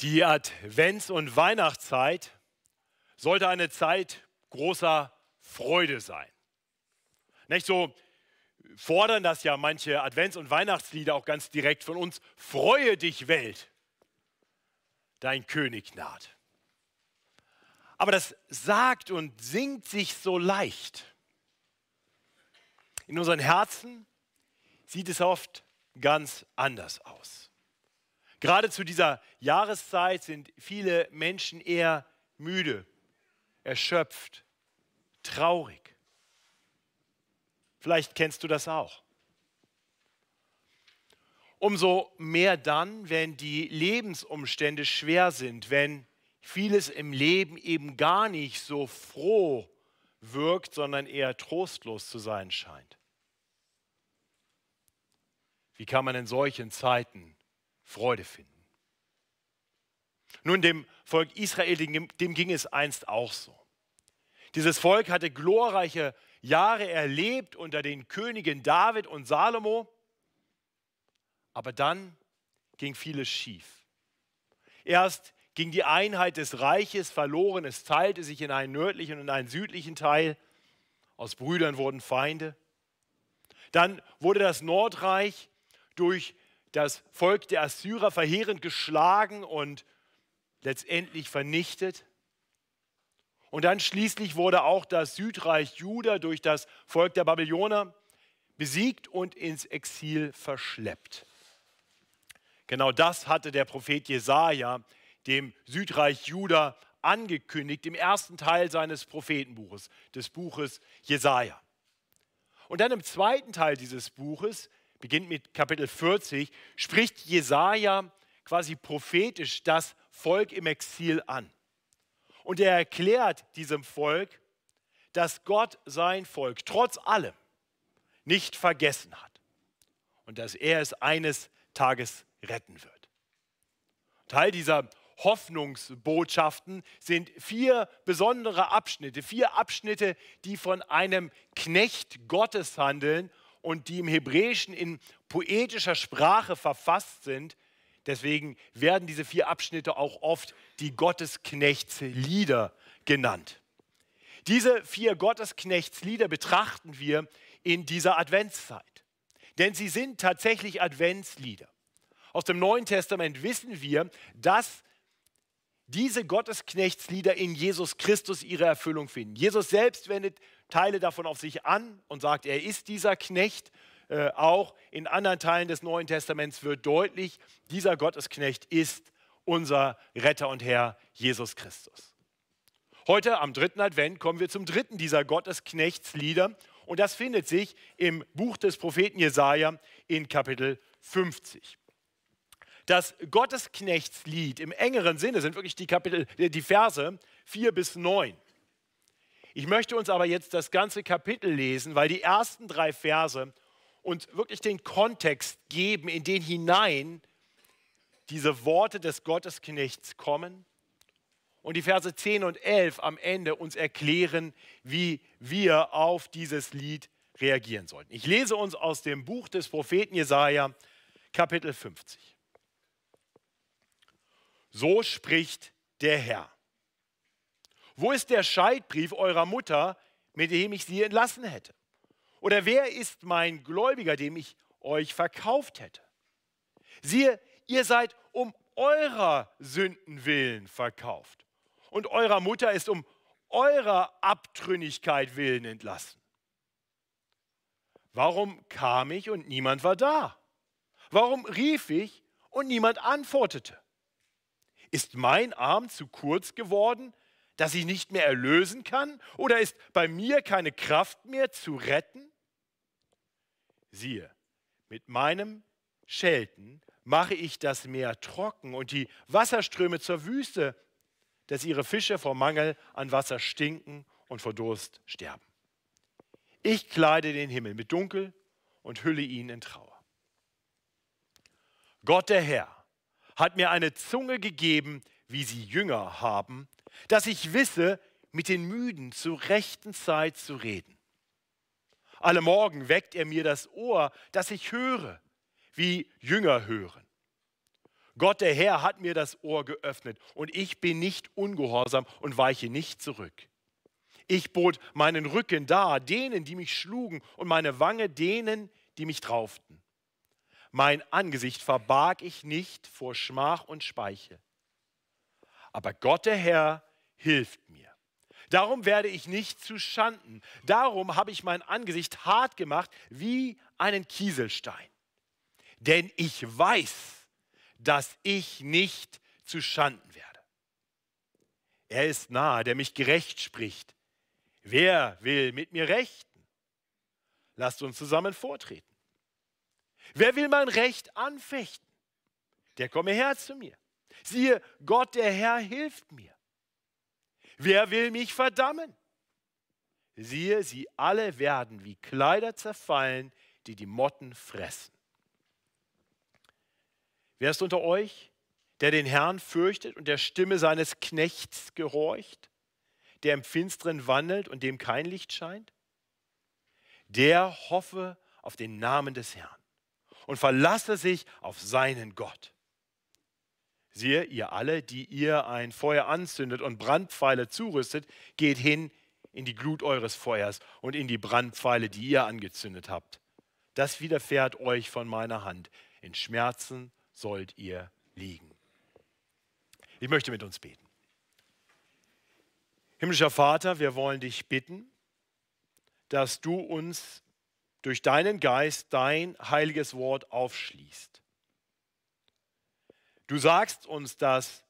Die Advents- und Weihnachtszeit sollte eine Zeit großer Freude sein. Nicht so fordern das ja manche Advents- und Weihnachtslieder auch ganz direkt von uns. Freue dich, Welt, dein König naht. Aber das sagt und singt sich so leicht. In unseren Herzen sieht es oft ganz anders aus. Gerade zu dieser Jahreszeit sind viele Menschen eher müde, erschöpft, traurig. Vielleicht kennst du das auch. Umso mehr dann, wenn die Lebensumstände schwer sind, wenn vieles im Leben eben gar nicht so froh wirkt, sondern eher trostlos zu sein scheint. Wie kann man in solchen Zeiten Freude finden. Nun, dem Volk Israel, dem ging es einst auch so. Dieses Volk hatte glorreiche Jahre erlebt unter den Königen David und Salomo, aber dann ging vieles schief. Erst ging die Einheit des Reiches verloren, es teilte sich in einen nördlichen und einen südlichen Teil, aus Brüdern wurden Feinde. Dann wurde das Nordreich durch das Volk der Assyrer verheerend geschlagen und letztendlich vernichtet. Und dann schließlich wurde auch das Südreich Juda durch das Volk der Babylonier besiegt und ins Exil verschleppt. Genau das hatte der Prophet Jesaja dem Südreich Juda angekündigt im ersten Teil seines Prophetenbuches, des Buches Jesaja. Und dann im zweiten Teil dieses Buches beginnt mit Kapitel 40, spricht Jesaja quasi prophetisch das Volk im Exil an. Und er erklärt diesem Volk, dass Gott sein Volk trotz allem nicht vergessen hat und dass er es eines Tages retten wird. Teil dieser Hoffnungsbotschaften sind vier besondere Abschnitte, vier Abschnitte, die von einem Knecht Gottes handeln und die im Hebräischen in poetischer Sprache verfasst sind. Deswegen werden diese vier Abschnitte auch oft die Gottesknechtslieder genannt. Diese vier Gottesknechtslieder betrachten wir in dieser Adventszeit. Denn sie sind tatsächlich Adventslieder. Aus dem Neuen Testament wissen wir, dass diese Gottesknechtslieder in Jesus Christus ihre Erfüllung finden. Jesus selbst wendet Teile davon auf sich an und sagt, er ist dieser Knecht. Äh, auch in anderen Teilen des Neuen Testaments wird deutlich, dieser Gottesknecht ist unser Retter und Herr Jesus Christus. Heute am dritten Advent kommen wir zum dritten dieser Gottesknechtslieder und das findet sich im Buch des Propheten Jesaja in Kapitel 50. Das Gottesknechtslied im engeren Sinne sind wirklich die, Kapitel, die Verse 4 bis 9. Ich möchte uns aber jetzt das ganze Kapitel lesen, weil die ersten drei Verse uns wirklich den Kontext geben, in den hinein diese Worte des Gottesknechts kommen. Und die Verse 10 und 11 am Ende uns erklären, wie wir auf dieses Lied reagieren sollten. Ich lese uns aus dem Buch des Propheten Jesaja, Kapitel 50. So spricht der Herr. Wo ist der Scheidbrief eurer Mutter, mit dem ich sie entlassen hätte? Oder wer ist mein Gläubiger, dem ich euch verkauft hätte? Siehe, ihr seid um eurer Sünden willen verkauft und eurer Mutter ist um eurer Abtrünnigkeit willen entlassen. Warum kam ich und niemand war da? Warum rief ich und niemand antwortete? Ist mein Arm zu kurz geworden, dass ich nicht mehr erlösen kann? Oder ist bei mir keine Kraft mehr zu retten? Siehe, mit meinem Schelten mache ich das Meer trocken und die Wasserströme zur Wüste, dass ihre Fische vor Mangel an Wasser stinken und vor Durst sterben. Ich kleide den Himmel mit Dunkel und hülle ihn in Trauer. Gott der Herr hat mir eine Zunge gegeben, wie sie Jünger haben, dass ich wisse, mit den Müden zur rechten Zeit zu reden. Alle Morgen weckt er mir das Ohr, dass ich höre, wie Jünger hören. Gott der Herr hat mir das Ohr geöffnet und ich bin nicht ungehorsam und weiche nicht zurück. Ich bot meinen Rücken dar denen, die mich schlugen und meine Wange denen, die mich trauften. Mein Angesicht verbarg ich nicht vor Schmach und Speiche. Aber Gott der Herr hilft mir. Darum werde ich nicht zu Schanden. Darum habe ich mein Angesicht hart gemacht wie einen Kieselstein. Denn ich weiß, dass ich nicht zu Schanden werde. Er ist nahe, der mich gerecht spricht. Wer will mit mir rechten? Lasst uns zusammen vortreten. Wer will mein Recht anfechten? Der komme her zu mir. Siehe, Gott der Herr hilft mir. Wer will mich verdammen? Siehe, sie alle werden wie Kleider zerfallen, die die Motten fressen. Wer ist unter euch, der den Herrn fürchtet und der Stimme seines Knechts gehorcht, der im Finsteren wandelt und dem kein Licht scheint? Der hoffe auf den Namen des Herrn und verlasse sich auf seinen Gott. Siehe, ihr alle, die ihr ein Feuer anzündet und Brandpfeile zurüstet, geht hin in die Glut eures Feuers und in die Brandpfeile, die ihr angezündet habt. Das widerfährt euch von meiner Hand. In Schmerzen sollt ihr liegen. Ich möchte mit uns beten. Himmlischer Vater, wir wollen dich bitten, dass du uns durch deinen Geist dein heiliges Wort aufschließt. Du sagst uns, dass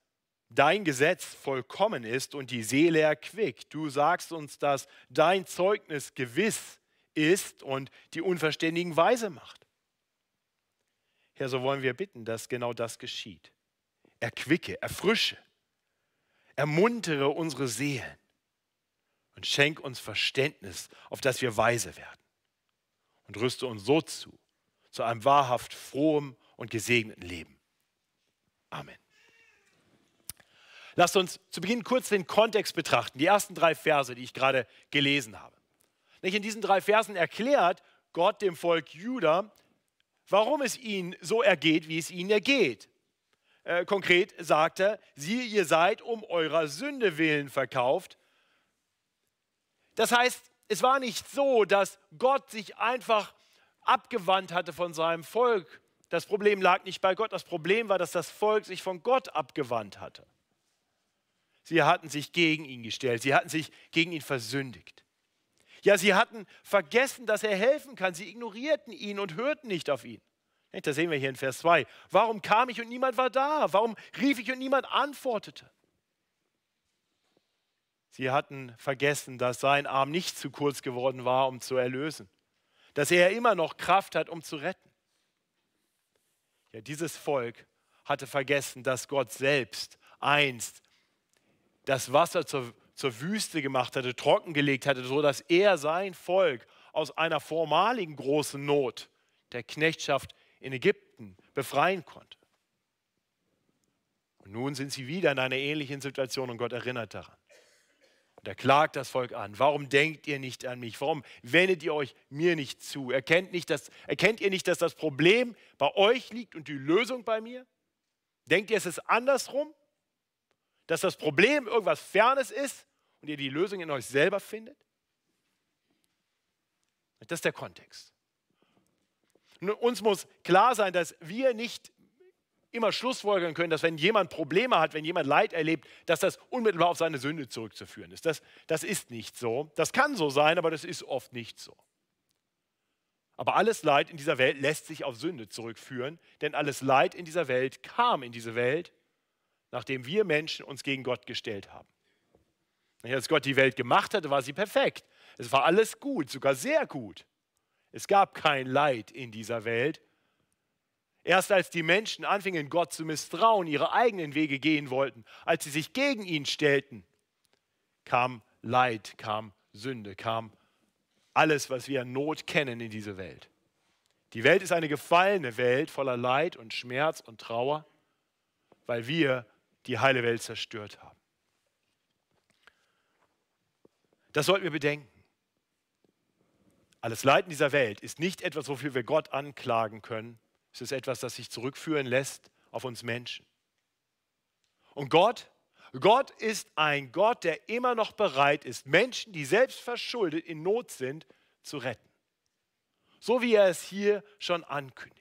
dein Gesetz vollkommen ist und die Seele erquickt. Du sagst uns, dass dein Zeugnis gewiss ist und die Unverständigen weise macht. Herr, so wollen wir bitten, dass genau das geschieht. Erquicke, erfrische, ermuntere unsere Seelen und schenk uns Verständnis, auf das wir weise werden. Und rüste uns so zu, zu einem wahrhaft frohem und gesegneten Leben. Amen. Lasst uns zu Beginn kurz den Kontext betrachten, die ersten drei Verse, die ich gerade gelesen habe. In diesen drei Versen erklärt Gott dem Volk Juda, warum es ihnen so ergeht, wie es ihnen ergeht. Äh, konkret sagt er, siehe, ihr seid um eurer Sünde willen verkauft. Das heißt, es war nicht so, dass Gott sich einfach abgewandt hatte von seinem Volk das Problem lag nicht bei Gott, das Problem war, dass das Volk sich von Gott abgewandt hatte. Sie hatten sich gegen ihn gestellt, sie hatten sich gegen ihn versündigt. Ja, sie hatten vergessen, dass er helfen kann. Sie ignorierten ihn und hörten nicht auf ihn. Das sehen wir hier in Vers 2. Warum kam ich und niemand war da? Warum rief ich und niemand antwortete? Sie hatten vergessen, dass sein Arm nicht zu kurz geworden war, um zu erlösen. Dass er immer noch Kraft hat, um zu retten. Ja, dieses Volk hatte vergessen, dass Gott selbst einst das Wasser zur, zur Wüste gemacht hatte, trockengelegt hatte, sodass er sein Volk aus einer vormaligen großen Not der Knechtschaft in Ägypten befreien konnte. Und nun sind sie wieder in einer ähnlichen Situation und Gott erinnert daran. Und er klagt das Volk an. Warum denkt ihr nicht an mich? Warum wendet ihr euch mir nicht zu? Erkennt, nicht, dass, erkennt ihr nicht, dass das Problem bei euch liegt und die Lösung bei mir? Denkt ihr, es ist andersrum? Dass das Problem irgendwas Fernes ist und ihr die Lösung in euch selber findet? Das ist der Kontext. Und uns muss klar sein, dass wir nicht immer schlussfolgern können, dass wenn jemand Probleme hat, wenn jemand Leid erlebt, dass das unmittelbar auf seine Sünde zurückzuführen ist. Das, das ist nicht so. Das kann so sein, aber das ist oft nicht so. Aber alles Leid in dieser Welt lässt sich auf Sünde zurückführen, denn alles Leid in dieser Welt kam in diese Welt, nachdem wir Menschen uns gegen Gott gestellt haben. Als Gott die Welt gemacht hatte, war sie perfekt. Es war alles gut, sogar sehr gut. Es gab kein Leid in dieser Welt, Erst als die Menschen anfingen, Gott zu misstrauen, ihre eigenen Wege gehen wollten, als sie sich gegen ihn stellten, kam Leid, kam Sünde, kam alles, was wir an Not kennen in diese Welt. Die Welt ist eine gefallene Welt voller Leid und Schmerz und Trauer, weil wir die heile Welt zerstört haben. Das sollten wir bedenken. Alles Leid in dieser Welt ist nicht etwas, wofür wir Gott anklagen können, es ist etwas, das sich zurückführen lässt auf uns Menschen. Und Gott, Gott ist ein Gott, der immer noch bereit ist, Menschen, die selbst verschuldet in Not sind, zu retten. So wie er es hier schon ankündigt.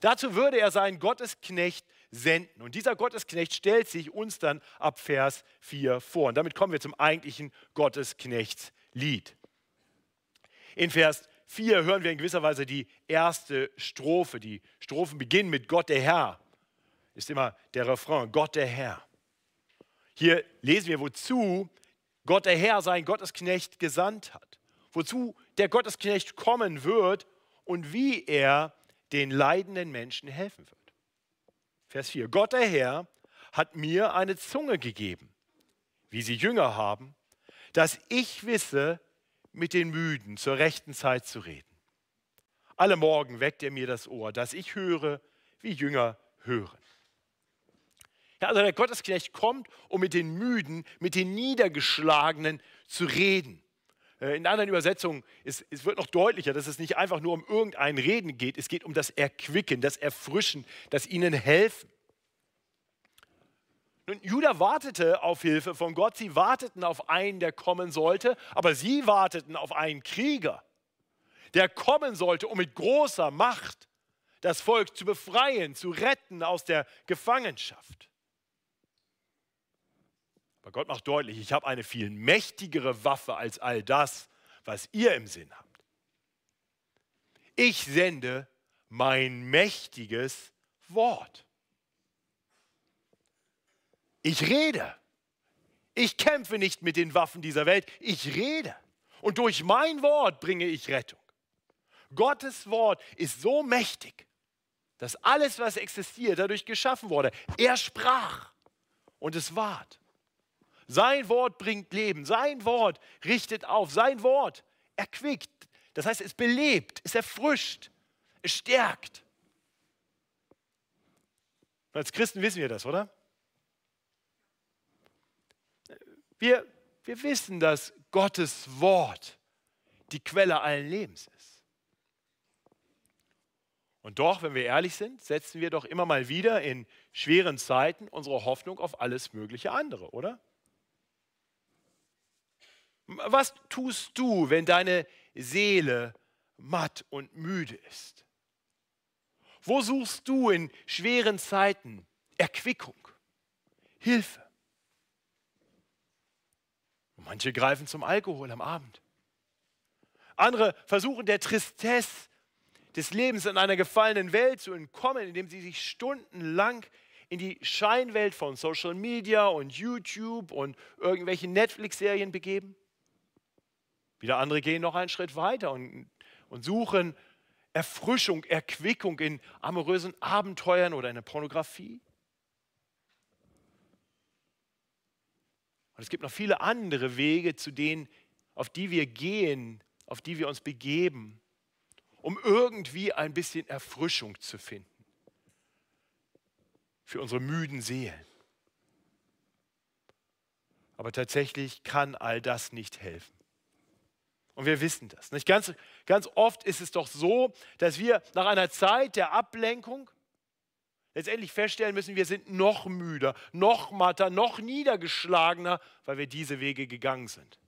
Dazu würde er seinen Gottesknecht senden. Und dieser Gottesknecht stellt sich uns dann ab Vers 4 vor. Und damit kommen wir zum eigentlichen Gottesknechtslied. In Vers 4 hören wir in gewisser Weise die erste Strophe. Die Strophen beginnen mit Gott der Herr. Ist immer der Refrain, Gott der Herr. Hier lesen wir, wozu Gott der Herr seinen Gottesknecht gesandt hat. Wozu der Gottesknecht kommen wird und wie er den leidenden Menschen helfen wird. Vers 4. Gott der Herr hat mir eine Zunge gegeben, wie sie Jünger haben, dass ich wisse, mit den Müden zur rechten Zeit zu reden. Alle Morgen weckt er mir das Ohr, dass ich höre, wie Jünger hören. Ja, also der Gottesknecht kommt, um mit den Müden, mit den Niedergeschlagenen zu reden. Äh, in anderen Übersetzungen ist, es wird noch deutlicher, dass es nicht einfach nur um irgendein Reden geht, es geht um das Erquicken, das Erfrischen, das ihnen helfen. Nun, Judah wartete auf Hilfe von Gott, sie warteten auf einen, der kommen sollte, aber sie warteten auf einen Krieger, der kommen sollte, um mit großer Macht das Volk zu befreien, zu retten aus der Gefangenschaft. Aber Gott macht deutlich, ich habe eine viel mächtigere Waffe als all das, was ihr im Sinn habt. Ich sende mein mächtiges Wort. Ich rede. Ich kämpfe nicht mit den Waffen dieser Welt, ich rede. Und durch mein Wort bringe ich Rettung. Gottes Wort ist so mächtig, dass alles, was existiert, dadurch geschaffen wurde. Er sprach und es ward. Sein Wort bringt Leben, sein Wort richtet auf, sein Wort erquickt. Das heißt, es belebt, es erfrischt, es stärkt. als Christen wissen wir das, oder? Wir, wir wissen, dass Gottes Wort die Quelle allen Lebens ist. Und doch, wenn wir ehrlich sind, setzen wir doch immer mal wieder in schweren Zeiten unsere Hoffnung auf alles mögliche andere, oder? Was tust du, wenn deine Seele matt und müde ist? Wo suchst du in schweren Zeiten Erquickung, Hilfe? Manche greifen zum Alkohol am Abend. Andere versuchen der Tristesse des Lebens in einer gefallenen Welt zu entkommen, indem sie sich stundenlang in die Scheinwelt von Social Media und YouTube und irgendwelchen Netflix-Serien begeben. Wieder andere gehen noch einen Schritt weiter und, und suchen Erfrischung, Erquickung in amorösen Abenteuern oder in der Pornografie. Und es gibt noch viele andere Wege, zu denen, auf die wir gehen, auf die wir uns begeben, um irgendwie ein bisschen Erfrischung zu finden für unsere müden Seelen. Aber tatsächlich kann all das nicht helfen. Und wir wissen das. Nicht? Ganz, ganz oft ist es doch so, dass wir nach einer Zeit der Ablenkung letztendlich feststellen müssen, wir sind noch müder, noch matter, noch niedergeschlagener, weil wir diese Wege gegangen sind.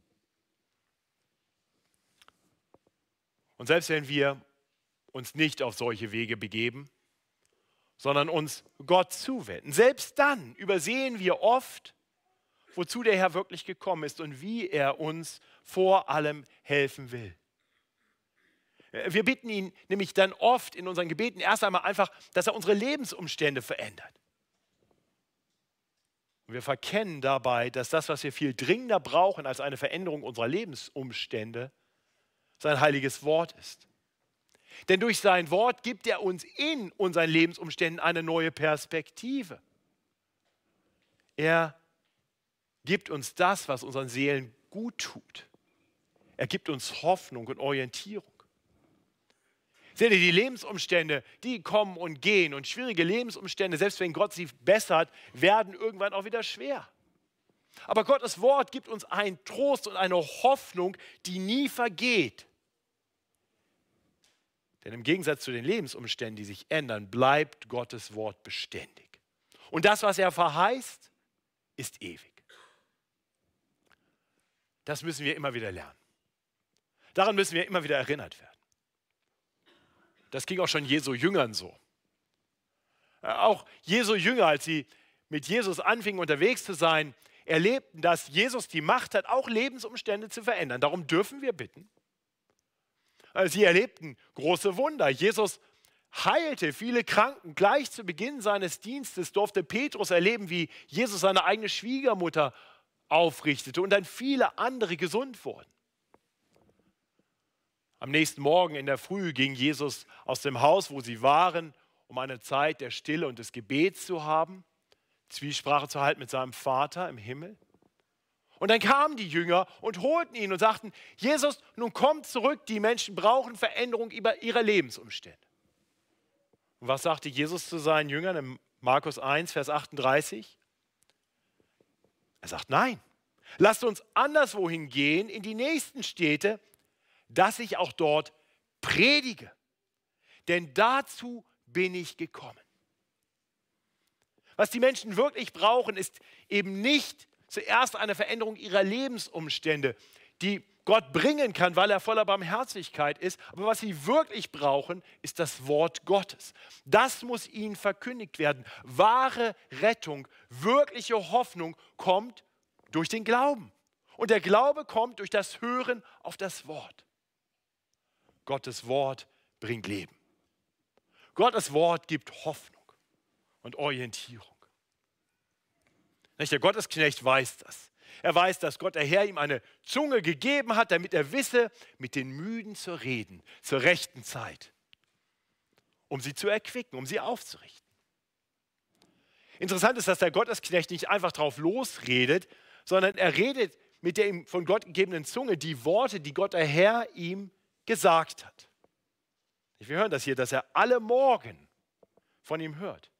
Und selbst wenn wir uns nicht auf solche Wege begeben, sondern uns Gott zuwenden, selbst dann übersehen wir oft, wozu der Herr wirklich gekommen ist und wie er uns vor allem helfen will. Wir bitten ihn nämlich dann oft in unseren Gebeten erst einmal einfach, dass er unsere Lebensumstände verändert. Und wir verkennen dabei, dass das, was wir viel dringender brauchen als eine Veränderung unserer Lebensumstände, sein heiliges Wort ist. Denn durch sein Wort gibt er uns in unseren Lebensumständen eine neue Perspektive. Er gibt uns das, was unseren Seelen gut tut. Er gibt uns Hoffnung und Orientierung. Seht ihr, die Lebensumstände, die kommen und gehen und schwierige Lebensumstände, selbst wenn Gott sie bessert, werden irgendwann auch wieder schwer. Aber Gottes Wort gibt uns einen Trost und eine Hoffnung, die nie vergeht. Denn im Gegensatz zu den Lebensumständen, die sich ändern, bleibt Gottes Wort beständig. Und das, was er verheißt, ist ewig. Das müssen wir immer wieder lernen. Daran müssen wir immer wieder erinnert werden. Das ging auch schon Jesu Jüngern so. Äh, auch Jesu Jünger, als sie mit Jesus anfingen unterwegs zu sein, erlebten, dass Jesus die Macht hat, auch Lebensumstände zu verändern. Darum dürfen wir bitten. Äh, sie erlebten große Wunder. Jesus heilte viele Kranken. Gleich zu Beginn seines Dienstes durfte Petrus erleben, wie Jesus seine eigene Schwiegermutter aufrichtete und dann viele andere gesund wurden. Am nächsten Morgen in der Früh ging Jesus aus dem Haus, wo sie waren, um eine Zeit der Stille und des Gebets zu haben, Zwiesprache zu halten mit seinem Vater im Himmel. Und dann kamen die Jünger und holten ihn und sagten, Jesus, nun komm zurück, die Menschen brauchen Veränderung ihrer Lebensumstände. Und was sagte Jesus zu seinen Jüngern in Markus 1, Vers 38? Er sagt, nein, lasst uns anderswohin gehen, in die nächsten Städte, dass ich auch dort predige. Denn dazu bin ich gekommen. Was die Menschen wirklich brauchen, ist eben nicht zuerst eine Veränderung ihrer Lebensumstände, die Gott bringen kann, weil er voller Barmherzigkeit ist. Aber was sie wirklich brauchen, ist das Wort Gottes. Das muss ihnen verkündigt werden. Wahre Rettung, wirkliche Hoffnung kommt durch den Glauben. Und der Glaube kommt durch das Hören auf das Wort. Gottes Wort bringt Leben. Gottes Wort gibt Hoffnung und Orientierung. Der Gottesknecht weiß das. Er weiß, dass Gott der Herr ihm eine Zunge gegeben hat, damit er wisse, mit den Müden zu reden, zur rechten Zeit, um sie zu erquicken, um sie aufzurichten. Interessant ist, dass der Gottesknecht nicht einfach drauf losredet, sondern er redet mit der ihm von Gott gegebenen Zunge die Worte, die Gott der Herr ihm gesagt hat. Wir hören das hier, dass er alle Morgen von ihm hört.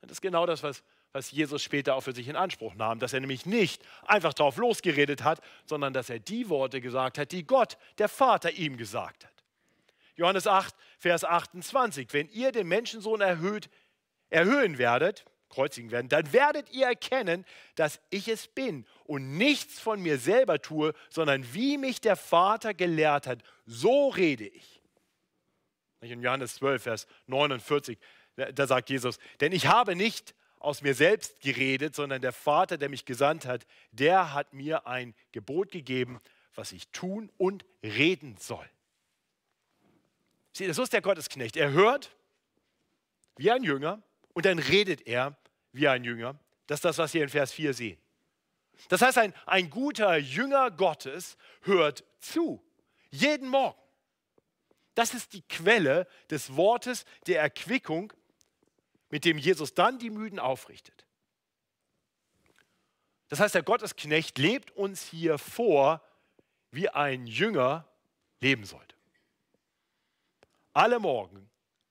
Das ist genau das, was was Jesus später auch für sich in Anspruch nahm, dass er nämlich nicht einfach drauf losgeredet hat, sondern dass er die Worte gesagt hat, die Gott, der Vater, ihm gesagt hat. Johannes 8, Vers 28, wenn ihr den Menschensohn erhöht, erhöhen werdet, kreuzigen werden, dann werdet ihr erkennen, dass ich es bin und nichts von mir selber tue, sondern wie mich der Vater gelehrt hat, so rede ich. In Johannes 12, Vers 49, da sagt Jesus, denn ich habe nicht aus mir selbst geredet, sondern der Vater, der mich gesandt hat, der hat mir ein Gebot gegeben, was ich tun und reden soll. Sieh, so ist der Gottesknecht. Er hört wie ein Jünger und dann redet er wie ein Jünger. Das ist das, was wir in Vers 4 sehen. Das heißt, ein, ein guter Jünger Gottes hört zu, jeden Morgen. Das ist die Quelle des Wortes der Erquickung, mit dem Jesus dann die Müden aufrichtet. Das heißt, der Gottesknecht lebt uns hier vor, wie ein Jünger leben sollte. Alle Morgen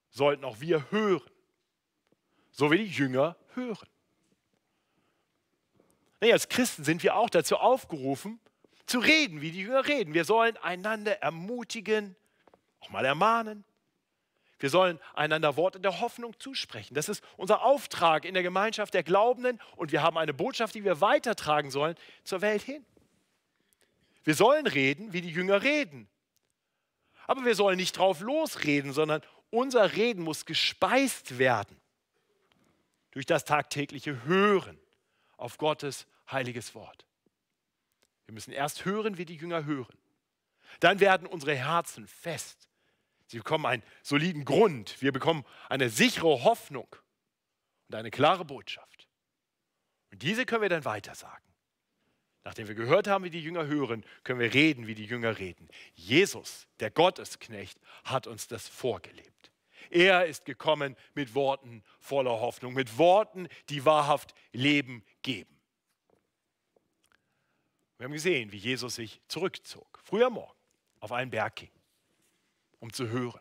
sollten auch wir hören, so wie die Jünger hören. Nee, als Christen sind wir auch dazu aufgerufen, zu reden, wie die Jünger reden. Wir sollen einander ermutigen, auch mal ermahnen, wir sollen einander Worte der Hoffnung zusprechen. Das ist unser Auftrag in der Gemeinschaft der Glaubenden und wir haben eine Botschaft, die wir weitertragen sollen zur Welt hin. Wir sollen reden, wie die Jünger reden. Aber wir sollen nicht drauf losreden, sondern unser Reden muss gespeist werden durch das tagtägliche Hören auf Gottes heiliges Wort. Wir müssen erst hören, wie die Jünger hören. Dann werden unsere Herzen fest Sie bekommen einen soliden Grund. Wir bekommen eine sichere Hoffnung und eine klare Botschaft. Und diese können wir dann weitersagen. Nachdem wir gehört haben, wie die Jünger hören, können wir reden, wie die Jünger reden. Jesus, der Gottesknecht, hat uns das vorgelebt. Er ist gekommen mit Worten voller Hoffnung, mit Worten, die wahrhaft Leben geben. Wir haben gesehen, wie Jesus sich zurückzog, früher Morgen, auf einen Berg ging um zu hören,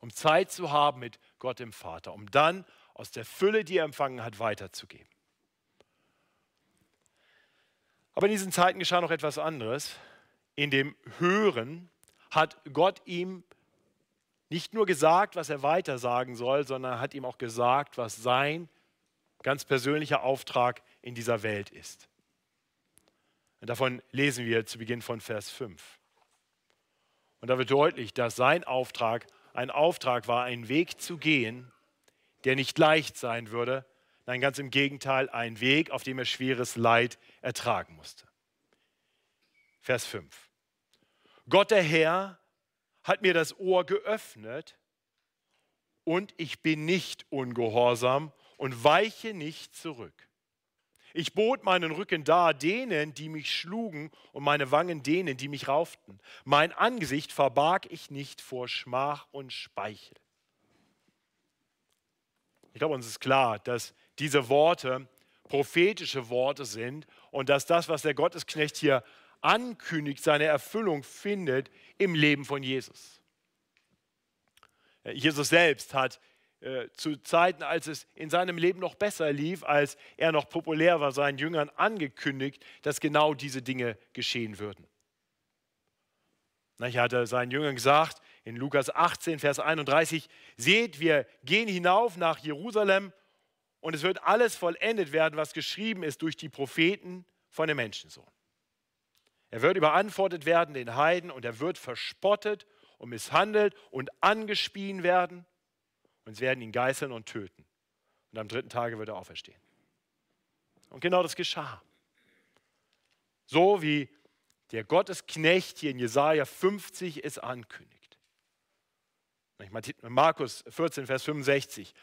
um Zeit zu haben mit Gott dem Vater, um dann aus der Fülle, die er empfangen hat, weiterzugeben. Aber in diesen Zeiten geschah noch etwas anderes. In dem Hören hat Gott ihm nicht nur gesagt, was er weiter sagen soll, sondern hat ihm auch gesagt, was sein ganz persönlicher Auftrag in dieser Welt ist. Und davon lesen wir zu Beginn von Vers 5. Und da wird deutlich, dass sein Auftrag ein Auftrag war, einen Weg zu gehen, der nicht leicht sein würde, nein, ganz im Gegenteil, ein Weg, auf dem er schweres Leid ertragen musste. Vers 5. Gott der Herr hat mir das Ohr geöffnet und ich bin nicht ungehorsam und weiche nicht zurück. Ich bot meinen Rücken dar denen, die mich schlugen, und meine Wangen denen, die mich rauften. Mein Angesicht verbarg ich nicht vor Schmach und Speichel. Ich glaube, uns ist klar, dass diese Worte prophetische Worte sind und dass das, was der Gottesknecht hier ankündigt, seine Erfüllung findet im Leben von Jesus. Jesus selbst hat äh, zu Zeiten, als es in seinem Leben noch besser lief, als er noch populär war, seinen Jüngern angekündigt, dass genau diese Dinge geschehen würden. Er hatte seinen Jüngern gesagt, in Lukas 18, Vers 31, seht, wir gehen hinauf nach Jerusalem und es wird alles vollendet werden, was geschrieben ist durch die Propheten von dem Menschensohn. Er wird überantwortet werden den Heiden und er wird verspottet und misshandelt und angespien werden und sie werden ihn geißeln und töten. Und am dritten Tage wird er auferstehen. Und genau das geschah. So wie der Gottesknecht hier in Jesaja 50 es ankündigt. Markus 14, Vers 65.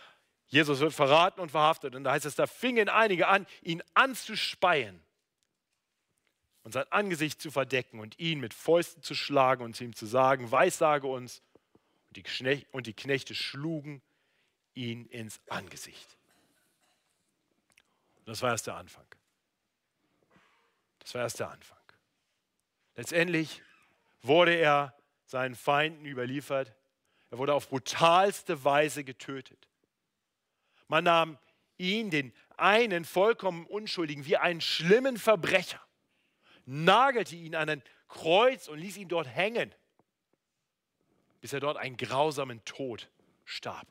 Jesus wird verraten und verhaftet. Und da heißt es, da fingen einige an, ihn anzuspeien und sein Angesicht zu verdecken und ihn mit Fäusten zu schlagen und zu ihm zu sagen, weissage uns. Und die, Knechte, und die Knechte schlugen ihn ins Angesicht. Das war erst der Anfang. Das war erst der Anfang. Letztendlich wurde er seinen Feinden überliefert. Er wurde auf brutalste Weise getötet. Man nahm ihn, den einen vollkommen Unschuldigen, wie einen schlimmen Verbrecher, nagelte ihn an ein Kreuz und ließ ihn dort hängen, bis er dort einen grausamen Tod starb.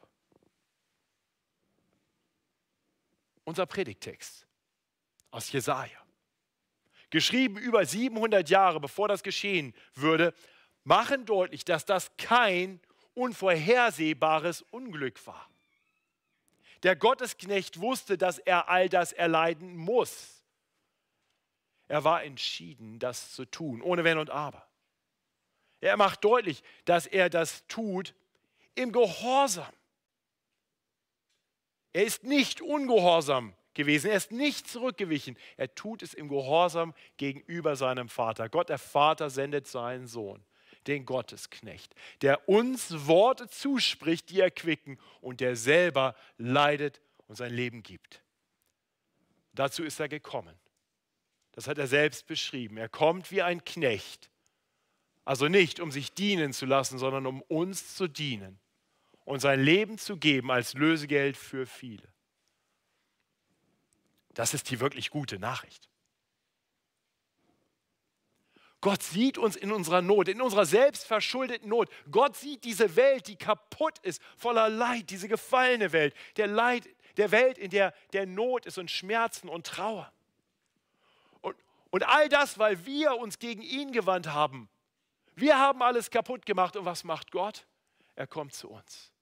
unser Predigtext aus Jesaja. Geschrieben über 700 Jahre bevor das geschehen würde, machen deutlich, dass das kein unvorhersehbares Unglück war. Der Gottesknecht wusste, dass er all das erleiden muss. Er war entschieden, das zu tun, ohne Wenn und Aber. Er macht deutlich, dass er das tut im Gehorsam. Er ist nicht ungehorsam gewesen, er ist nicht zurückgewichen. Er tut es im Gehorsam gegenüber seinem Vater. Gott, der Vater, sendet seinen Sohn, den Gottesknecht, der uns Worte zuspricht, die erquicken und der selber leidet und sein Leben gibt. Dazu ist er gekommen. Das hat er selbst beschrieben. Er kommt wie ein Knecht. Also nicht, um sich dienen zu lassen, sondern um uns zu dienen und sein Leben zu geben als Lösegeld für viele. Das ist die wirklich gute Nachricht. Gott sieht uns in unserer Not, in unserer selbstverschuldeten Not. Gott sieht diese Welt, die kaputt ist, voller Leid, diese gefallene Welt, der Leid, der Welt, in der der Not ist und Schmerzen und Trauer. Und, all das, weil wir uns gegen ihn gewandt haben. Wir haben alles kaputt gemacht und was macht Gott? Er kommt zu uns.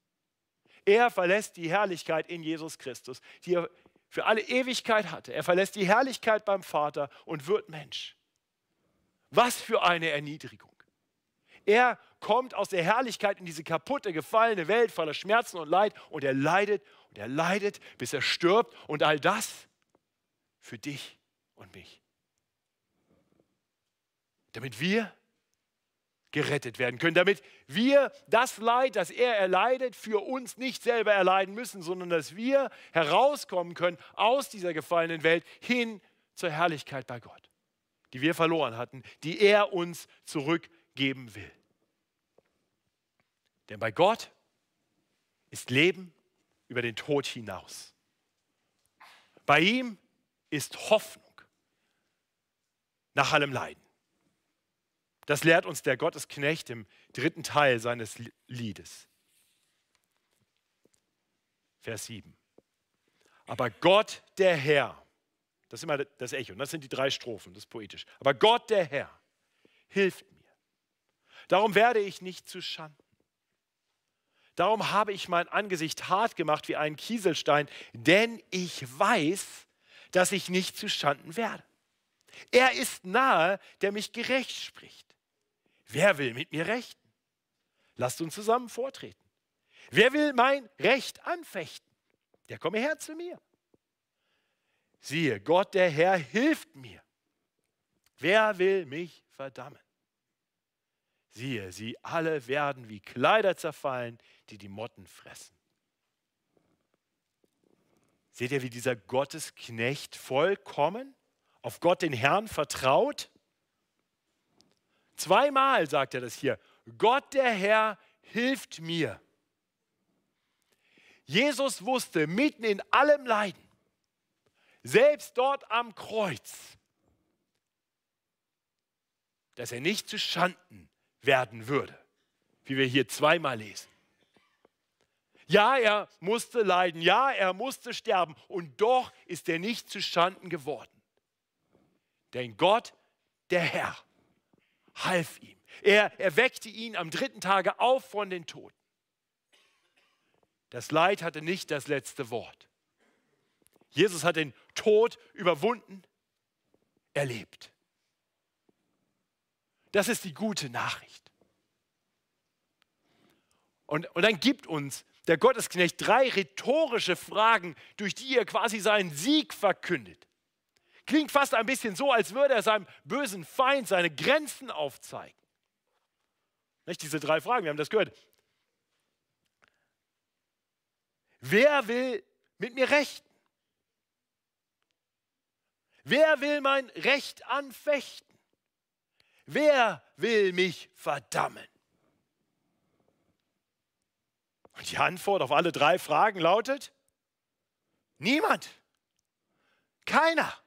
Er verlässt die Herrlichkeit in Jesus Christus, die er für alle Ewigkeit hatte. Er verlässt die Herrlichkeit beim Vater und wird Mensch. Was für eine Erniedrigung. Er kommt aus der Herrlichkeit in diese kaputte, gefallene Welt voller Schmerzen und Leid und er leidet und er leidet, bis er stirbt und all das für dich und mich. Damit wir gerettet werden können, damit wir das Leid, das er erleidet, für uns nicht selber erleiden müssen, sondern dass wir herauskommen können aus dieser gefallenen Welt hin zur Herrlichkeit bei Gott, die wir verloren hatten, die er uns zurückgeben will. Denn bei Gott ist Leben über den Tod hinaus. Bei ihm ist Hoffnung nach allem Leiden. Das lehrt uns der Gottesknecht im dritten Teil seines Liedes. Vers 7. Aber Gott der Herr, das ist immer das Echo, das sind die drei Strophen, das ist poetisch. Aber Gott der Herr hilft mir. Darum werde ich nicht zu Schanden. Darum habe ich mein Angesicht hart gemacht wie einen Kieselstein, denn ich weiß, dass ich nicht zu Schanden werde. Er ist nahe, der mich gerecht spricht. Wer will mit mir rechten? Lasst uns zusammen vortreten. Wer will mein Recht anfechten? Der komme her zu mir. Siehe, Gott der Herr hilft mir. Wer will mich verdammen? Siehe, sie alle werden wie Kleider zerfallen, die die Motten fressen. Seht ihr, wie dieser Gottesknecht vollkommen auf Gott den Herrn vertraut? Zweimal sagt er das hier. Gott der Herr hilft mir. Jesus wusste mitten in allem Leiden, selbst dort am Kreuz, dass er nicht zu Schanden werden würde, wie wir hier zweimal lesen. Ja, er musste leiden, ja, er musste sterben und doch ist er nicht zu Schanden geworden. Denn Gott, der Herr, half ihm. Er erweckte ihn am dritten Tage auf von den Toten. Das Leid hatte nicht das letzte Wort. Jesus hat den Tod überwunden, erlebt. Das ist die gute Nachricht. Und, und dann gibt uns der Gottesknecht drei rhetorische Fragen, durch die er quasi seinen Sieg verkündet. Klingt fast ein bisschen so, als würde er seinem bösen Feind seine Grenzen aufzeigen. Nicht diese drei Fragen, wir haben das gehört. Wer will mit mir rechten? Wer will mein Recht anfechten? Wer will mich verdammen? Und die Antwort auf alle drei Fragen lautet, niemand, keiner.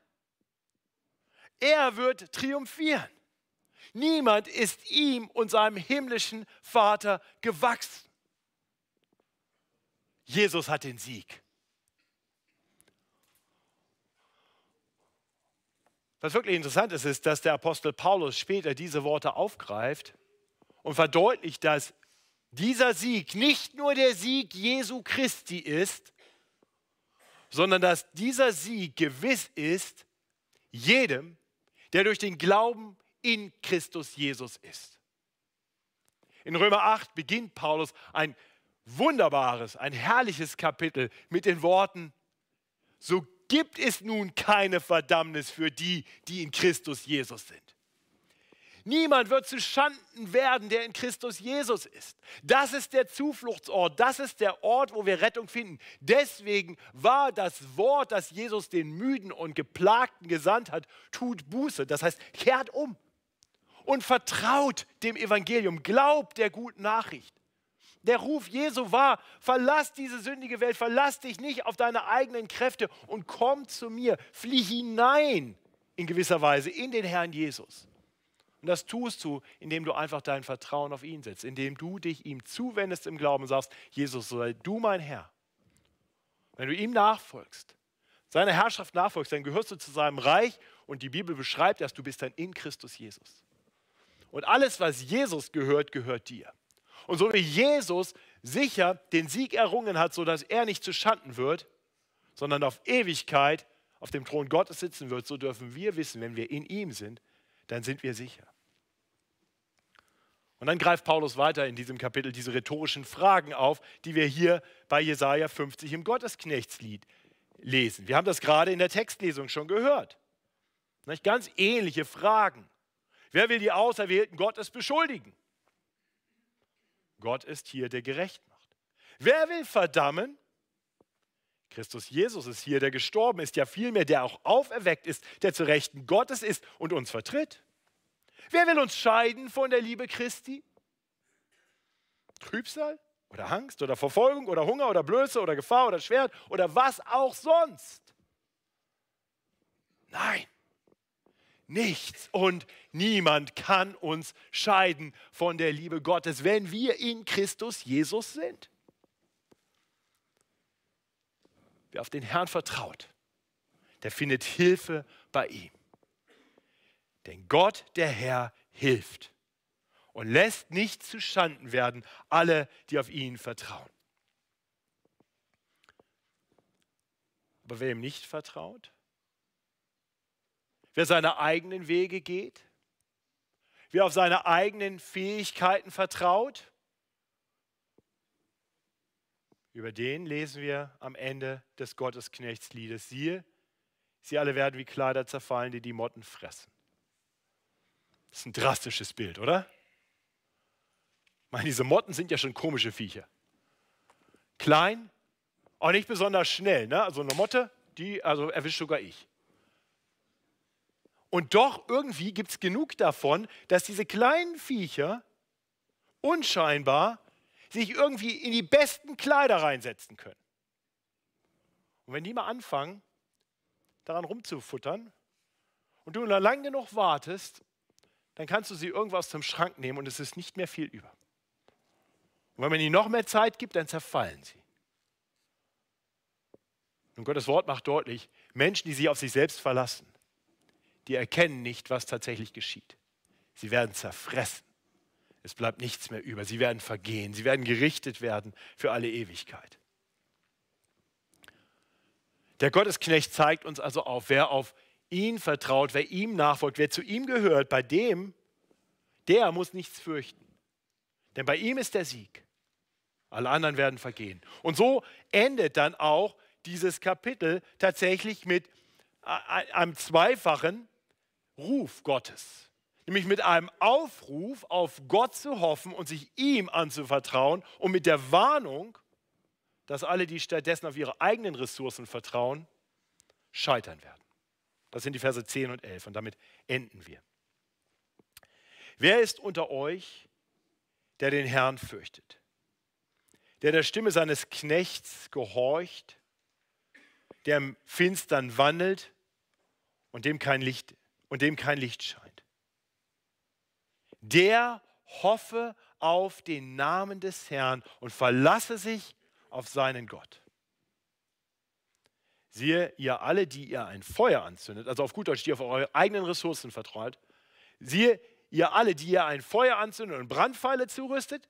Er wird triumphieren. Niemand ist ihm und seinem himmlischen Vater gewachsen. Jesus hat den Sieg. Was wirklich interessant ist, ist, dass der Apostel Paulus später diese Worte aufgreift und verdeutlicht, dass dieser Sieg nicht nur der Sieg Jesu Christi ist, sondern dass dieser Sieg gewiss ist jedem, der durch den Glauben in Christus Jesus ist. In Römer 8 beginnt Paulus ein wunderbares, ein herrliches Kapitel mit den Worten, so gibt es nun keine Verdammnis für die, die in Christus Jesus sind. Niemand wird zu Schanden werden, der in Christus Jesus ist. Das ist der Zufluchtsort, das ist der Ort, wo wir Rettung finden. Deswegen war das Wort, das Jesus den Müden und Geplagten gesandt hat, tut Buße. Das heißt, kehrt um und vertraut dem Evangelium, glaubt der guten Nachricht. Der Ruf Jesu war, verlass diese sündige Welt, verlass dich nicht auf deine eigenen Kräfte und komm zu mir, flieh hinein in gewisser Weise in den Herrn Jesus. Und das tust du, indem du einfach dein Vertrauen auf ihn setzt, indem du dich ihm zuwendest im Glauben und sagst, Jesus, sei du mein Herr. Wenn du ihm nachfolgst, seiner Herrschaft nachfolgst, dann gehörst du zu seinem Reich und die Bibel beschreibt dass du bist dann in Christus Jesus. Und alles, was Jesus gehört, gehört dir. Und so wie Jesus sicher den Sieg errungen hat, sodass er nicht zu Schanden wird, sondern auf Ewigkeit auf dem Thron Gottes sitzen wird, so dürfen wir wissen, wenn wir in ihm sind, dann sind wir sicher. Und dann greift Paulus weiter in diesem Kapitel diese rhetorischen Fragen auf, die wir hier bei Jesaja 50 im Gottesknechtslied lesen. Wir haben das gerade in der Textlesung schon gehört. Ganz ähnliche Fragen. Wer will die Auserwählten Gottes beschuldigen? Gott ist hier, der gerecht macht. Wer will verdammen? Christus Jesus ist hier, der gestorben ist, ja vielmehr, der auch auferweckt ist, der zu Rechten Gottes ist und uns vertritt. Wer will uns scheiden von der Liebe Christi? Trübsal oder Angst oder Verfolgung oder Hunger oder Blöße oder Gefahr oder Schwert oder was auch sonst? Nein, nichts und niemand kann uns scheiden von der Liebe Gottes, wenn wir in Christus Jesus sind. Wer auf den Herrn vertraut, der findet Hilfe bei ihm. Denn Gott, der Herr, hilft und lässt nicht zu Schanden werden alle, die auf ihn vertrauen. Aber wer ihm nicht vertraut, wer seine eigenen Wege geht, wer auf seine eigenen Fähigkeiten vertraut, über den lesen wir am Ende des Gottesknechtsliedes. Siehe, sie alle werden wie Kleider zerfallen, die die Motten fressen. Das ist ein drastisches Bild, oder? Ich meine, diese Motten sind ja schon komische Viecher. Klein, auch nicht besonders schnell. Ne? Also eine Motte, die also erwischt sogar ich. Und doch irgendwie gibt es genug davon, dass diese kleinen Viecher unscheinbar sich irgendwie in die besten Kleider reinsetzen können. Und wenn die mal anfangen, daran rumzufuttern und du dann lang genug wartest, dann kannst du sie irgendwas zum Schrank nehmen und es ist nicht mehr viel über. Und wenn man ihnen noch mehr Zeit gibt, dann zerfallen sie. Und Gottes Wort macht deutlich, Menschen, die sich auf sich selbst verlassen, die erkennen nicht, was tatsächlich geschieht. Sie werden zerfressen. Es bleibt nichts mehr über. Sie werden vergehen. Sie werden gerichtet werden für alle Ewigkeit. Der Gottesknecht zeigt uns also auf, wer auf ihn vertraut, wer ihm nachfolgt, wer zu ihm gehört, bei dem, der muss nichts fürchten. Denn bei ihm ist der Sieg. Alle anderen werden vergehen. Und so endet dann auch dieses Kapitel tatsächlich mit einem zweifachen Ruf Gottes. Nämlich mit einem Aufruf, auf Gott zu hoffen und sich ihm anzuvertrauen und mit der Warnung, dass alle, die stattdessen auf ihre eigenen Ressourcen vertrauen, scheitern werden. Das sind die Verse 10 und 11 und damit enden wir. Wer ist unter euch, der den Herrn fürchtet, der der Stimme seines Knechts gehorcht, der im Finstern wandelt und dem kein Licht und dem kein Licht scheint. Der hoffe auf den Namen des Herrn und verlasse sich auf seinen Gott. Siehe, ihr alle, die ihr ein Feuer anzündet, also auf gut Deutsch, die auf eure eigenen Ressourcen vertraut, siehe, ihr alle, die ihr ein Feuer anzündet und Brandpfeile zurüstet,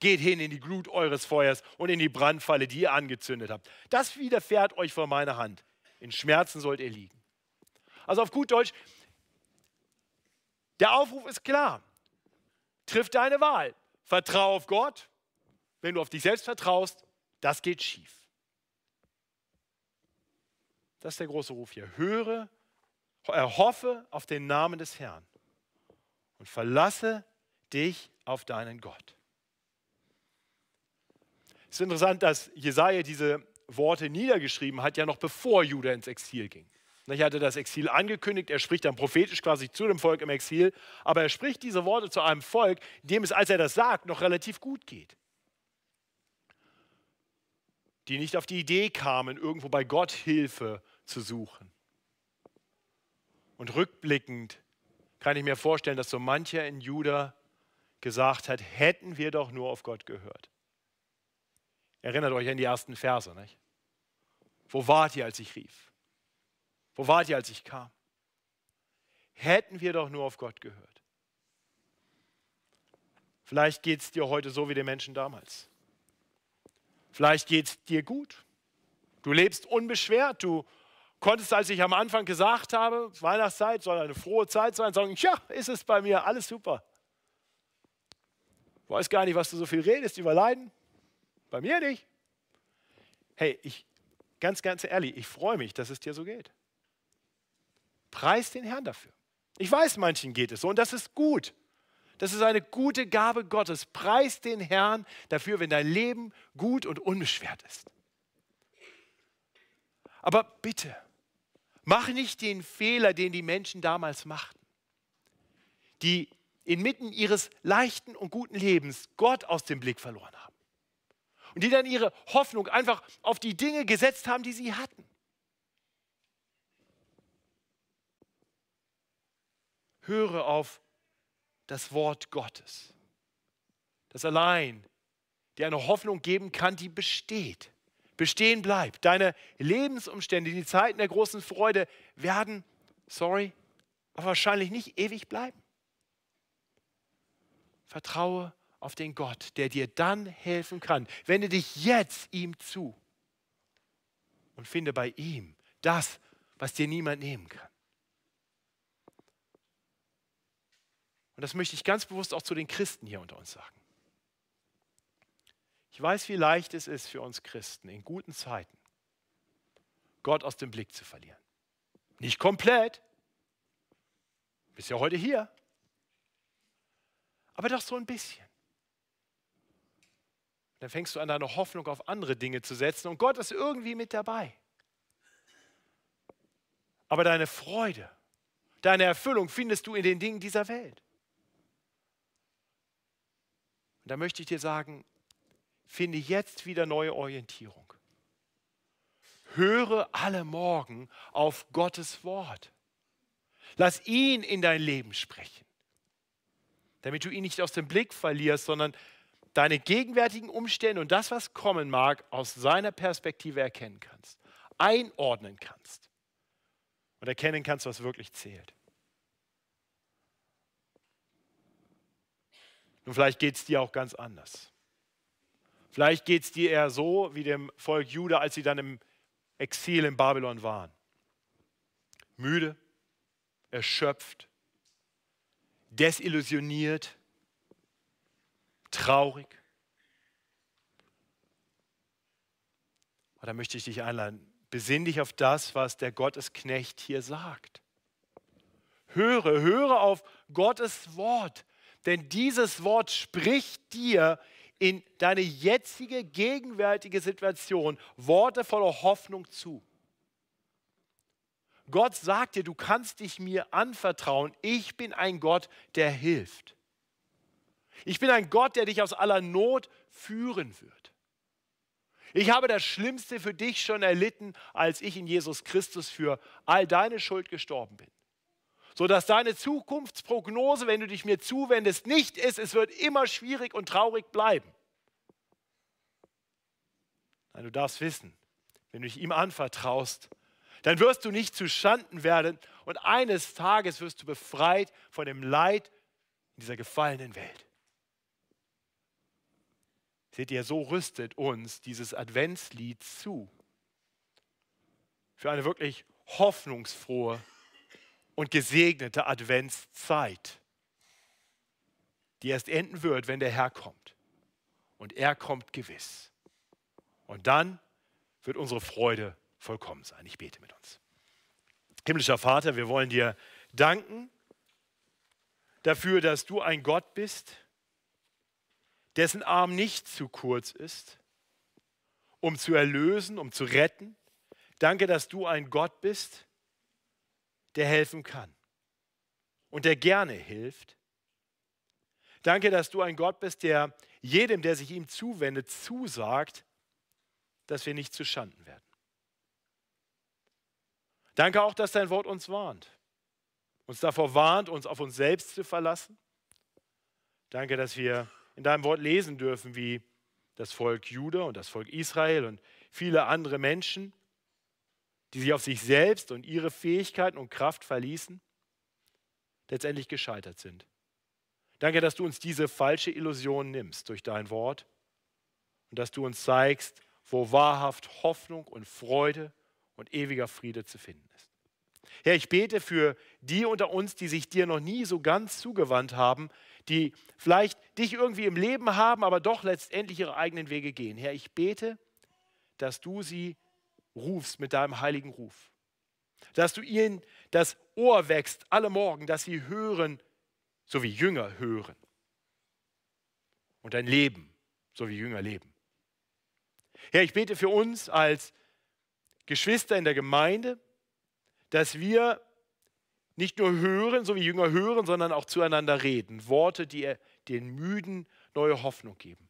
geht hin in die Glut eures Feuers und in die Brandpfeile, die ihr angezündet habt. Das widerfährt euch vor meiner Hand. In Schmerzen sollt ihr liegen. Also auf gut Deutsch, der Aufruf ist klar. Triff deine Wahl. Vertrau auf Gott. Wenn du auf dich selbst vertraust, das geht schief. Das ist der große Ruf hier. Höre, erhoffe auf den Namen des Herrn und verlasse dich auf deinen Gott. Es ist interessant, dass Jesaja diese Worte niedergeschrieben hat, ja noch bevor Judah ins Exil ging. Er hatte das Exil angekündigt, er spricht dann prophetisch quasi zu dem Volk im Exil, aber er spricht diese Worte zu einem Volk, dem es, als er das sagt, noch relativ gut geht. Die nicht auf die Idee kamen, irgendwo bei Gott Hilfe zu suchen. Und rückblickend kann ich mir vorstellen, dass so mancher in Juda gesagt hat, hätten wir doch nur auf Gott gehört. Erinnert euch an die ersten Verse, nicht? Wo wart ihr, als ich rief? Wo wart ihr, als ich kam? Hätten wir doch nur auf Gott gehört. Vielleicht geht es dir heute so wie den Menschen damals. Vielleicht geht es dir gut. Du lebst unbeschwert. Du konntest, als ich am Anfang gesagt habe, Weihnachtszeit soll eine frohe Zeit sein, sagen, ja, ist es bei mir, alles super. Weiß gar nicht, was du so viel redest über Leiden. Bei mir nicht. Hey, ich, ganz, ganz ehrlich, ich freue mich, dass es dir so geht. Preis den Herrn dafür. Ich weiß, manchen geht es so und das ist gut. Das ist eine gute Gabe Gottes. Preis den Herrn dafür, wenn dein Leben gut und unbeschwert ist. Aber bitte, mach nicht den Fehler, den die Menschen damals machten, die inmitten ihres leichten und guten Lebens Gott aus dem Blick verloren haben. Und die dann ihre Hoffnung einfach auf die Dinge gesetzt haben, die sie hatten. Höre auf das Wort Gottes, das allein dir eine Hoffnung geben kann, die besteht, bestehen bleibt. Deine Lebensumstände, die Zeiten der großen Freude werden, sorry, aber wahrscheinlich nicht ewig bleiben. Vertraue auf den Gott, der dir dann helfen kann. Wende dich jetzt ihm zu und finde bei ihm das, was dir niemand nehmen kann. Und das möchte ich ganz bewusst auch zu den Christen hier unter uns sagen. Ich weiß, wie leicht es ist für uns Christen in guten Zeiten, Gott aus dem Blick zu verlieren. Nicht komplett. Du bist ja heute hier. Aber doch so ein bisschen. Dann fängst du an, deine Hoffnung auf andere Dinge zu setzen und Gott ist irgendwie mit dabei. Aber deine Freude, deine Erfüllung findest du in den Dingen dieser Welt. Und da möchte ich dir sagen, finde jetzt wieder neue Orientierung. Höre alle Morgen auf Gottes Wort. Lass ihn in dein Leben sprechen, damit du ihn nicht aus dem Blick verlierst, sondern deine gegenwärtigen Umstände und das, was kommen mag, aus seiner Perspektive erkennen kannst, einordnen kannst und erkennen kannst, was wirklich zählt. Nun, vielleicht geht es dir auch ganz anders. Vielleicht geht es dir eher so wie dem Volk Juda, als sie dann im Exil in Babylon waren. Müde, erschöpft, desillusioniert, traurig. Und da möchte ich dich einladen, besinn dich auf das, was der Gottesknecht hier sagt. Höre, höre auf Gottes Wort, denn dieses Wort spricht dir in deine jetzige, gegenwärtige Situation Worte voller Hoffnung zu. Gott sagt dir, du kannst dich mir anvertrauen. Ich bin ein Gott, der hilft. Ich bin ein Gott, der dich aus aller Not führen wird. Ich habe das Schlimmste für dich schon erlitten, als ich in Jesus Christus für all deine Schuld gestorben bin. Sodass deine Zukunftsprognose, wenn du dich mir zuwendest, nicht ist, es wird immer schwierig und traurig bleiben. Nein, du darfst wissen, wenn du dich ihm anvertraust, dann wirst du nicht zu Schanden werden und eines Tages wirst du befreit von dem Leid in dieser gefallenen Welt. Seht ihr, so rüstet uns dieses Adventslied zu für eine wirklich hoffnungsfrohe und gesegnete Adventszeit, die erst enden wird, wenn der Herr kommt. Und er kommt gewiss. Und dann wird unsere Freude vollkommen sein. Ich bete mit uns. Himmlischer Vater, wir wollen dir danken dafür, dass du ein Gott bist, dessen Arm nicht zu kurz ist, um zu erlösen, um zu retten. Danke, dass du ein Gott bist, der helfen kann und der gerne hilft. Danke, dass du ein Gott bist, der jedem, der sich ihm zuwendet, zusagt, dass wir nicht zu Schanden werden. Danke auch, dass dein Wort uns warnt. Uns davor warnt, uns auf uns selbst zu verlassen. Danke, dass wir in deinem Wort lesen dürfen, wie das Volk Juda und das Volk Israel und viele andere Menschen, die sich auf sich selbst und ihre Fähigkeiten und Kraft verließen, letztendlich gescheitert sind. Danke, dass du uns diese falsche Illusion nimmst durch dein Wort und dass du uns zeigst, wo wahrhaft Hoffnung und Freude und ewiger Friede zu finden ist. Herr, ich bete für die unter uns, die sich dir noch nie so ganz zugewandt haben, die vielleicht dich irgendwie im Leben haben, aber doch letztendlich ihre eigenen Wege gehen. Herr, ich bete, dass du sie rufst mit deinem heiligen Ruf. Dass du ihnen das Ohr wächst alle Morgen, dass sie hören, so wie Jünger hören. Und dein Leben, so wie Jünger leben. Herr, ich bete für uns als Geschwister in der Gemeinde, dass wir nicht nur hören, so wie Jünger hören, sondern auch zueinander reden. Worte, die den Müden neue Hoffnung geben.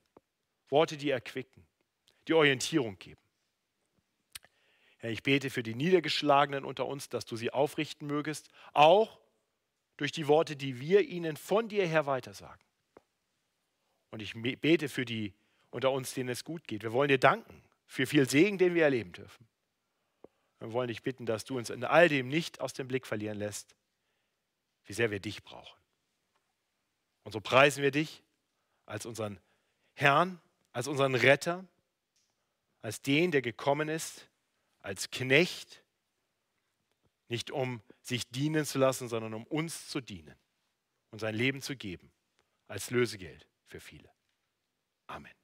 Worte, die erquicken, die Orientierung geben. Herr, ich bete für die Niedergeschlagenen unter uns, dass du sie aufrichten mögest, auch durch die Worte, die wir ihnen von dir her weitersagen. Und ich bete für die unter uns, denen es gut geht. Wir wollen dir danken für viel Segen, den wir erleben dürfen. Wir wollen dich bitten, dass du uns in all dem nicht aus dem Blick verlieren lässt, wie sehr wir dich brauchen. Und so preisen wir dich als unseren Herrn, als unseren Retter, als den, der gekommen ist, als Knecht, nicht um sich dienen zu lassen, sondern um uns zu dienen und sein Leben zu geben als Lösegeld für viele. Amen.